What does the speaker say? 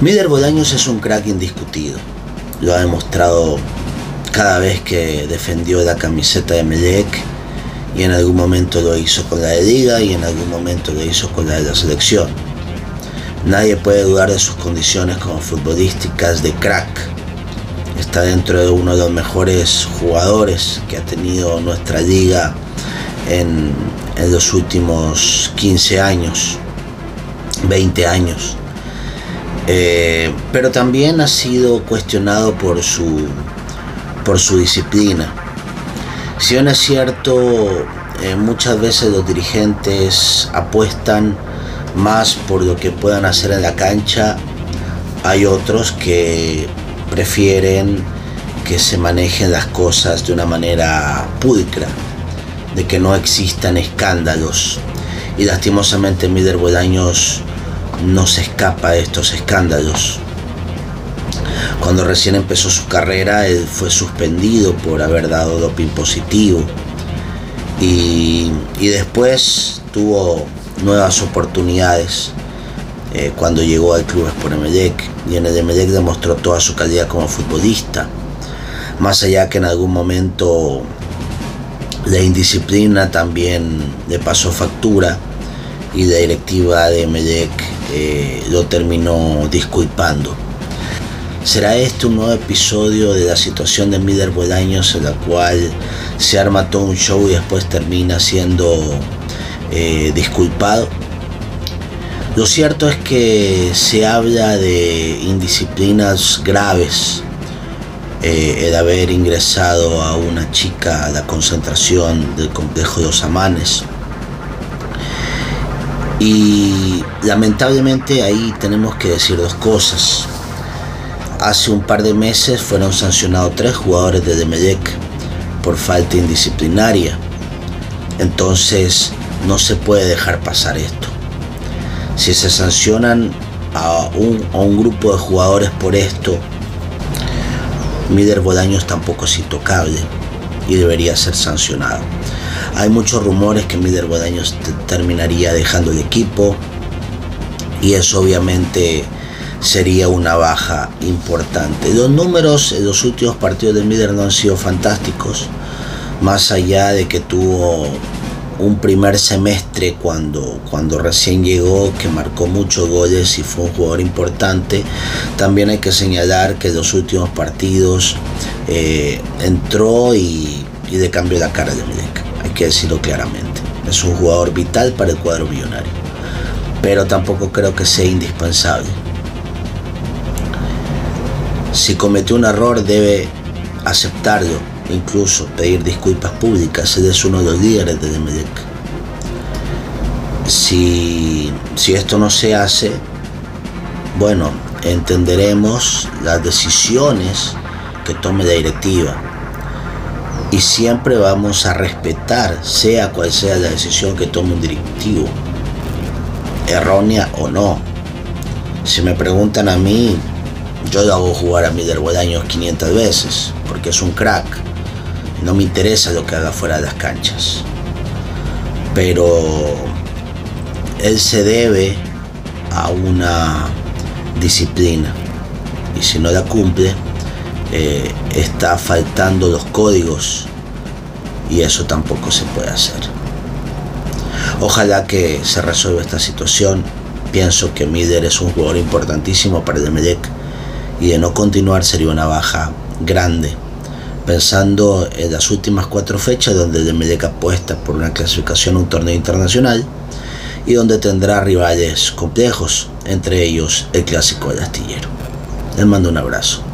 Mider Bolaños es un crack indiscutido. Lo ha demostrado cada vez que defendió la camiseta de Melec y en algún momento lo hizo con la de Liga y en algún momento lo hizo con la de la selección. Nadie puede dudar de sus condiciones como futbolísticas de crack. Está dentro de uno de los mejores jugadores que ha tenido nuestra liga en, en los últimos 15 años, 20 años. Eh, pero también ha sido cuestionado por su, por su disciplina. Si bien es cierto, eh, muchas veces los dirigentes apuestan más por lo que puedan hacer en la cancha, hay otros que prefieren que se manejen las cosas de una manera pulcra, de que no existan escándalos. Y lastimosamente Mider Bolaños no se escapa de estos escándalos. Cuando recién empezó su carrera, él fue suspendido por haber dado doping positivo. Y, después tuvo nuevas oportunidades eh, cuando llegó al club Sport Y en el Emelec demostró toda su calidad como futbolista. Más allá que en algún momento la indisciplina también le pasó factura y la directiva de Emelec eh, lo terminó disculpando. ¿Será este un nuevo episodio de la situación de Mider Bolaños en la cual se arma todo un show y después termina siendo eh, disculpado? Lo cierto es que se habla de indisciplinas graves, eh, el haber ingresado a una chica a la concentración del complejo de los Amanes. Y lamentablemente ahí tenemos que decir dos cosas. Hace un par de meses fueron sancionados tres jugadores de Demelec por falta indisciplinaria. Entonces no se puede dejar pasar esto. Si se sancionan a un, grupo de jugadores por esto, Mider Bolaños tampoco es intocable y debería ser sancionado. Hay muchos rumores que Mider Bolaños terminaría dejando el equipo y eso obviamente sería una baja importante. Los números en los últimos partidos de Mider no han sido fantásticos, más allá de que tuvo un primer semestre cuando, cuando recién llegó, que marcó muchos goles y fue un jugador importante. También hay que señalar que en los últimos partidos eh, entró y, y le cambió la cara de hay que decirlo claramente. Es un jugador vital para el cuadro millonario, pero tampoco creo que sea indispensable si cometió un error debe aceptarlo, incluso pedir disculpas públicas. Él es uno de los líderes de Demelec. Si, si esto no se hace, bueno, entenderemos las decisiones que tome la directiva. Y siempre vamos a respetar, sea cual sea la decisión que tome un directivo, errónea o no. Si me preguntan a mí, yo lo hago jugar a Mider Bolaños 500 veces, porque es un crack. No me interesa lo que haga fuera de las canchas. Pero él se debe a una disciplina. Y si no la cumple, eh, está faltando los códigos. Y eso tampoco se puede hacer. Ojalá que se resuelva esta situación. Pienso que Mider es un jugador importantísimo para el Emelec y de no continuar sería una baja grande. Pensando en las últimas cuatro fechas donde el Emelec apuesta por una clasificación a un torneo internacional y donde tendrá rivales complejos, entre ellos el clásico del astillero. Les mando un abrazo.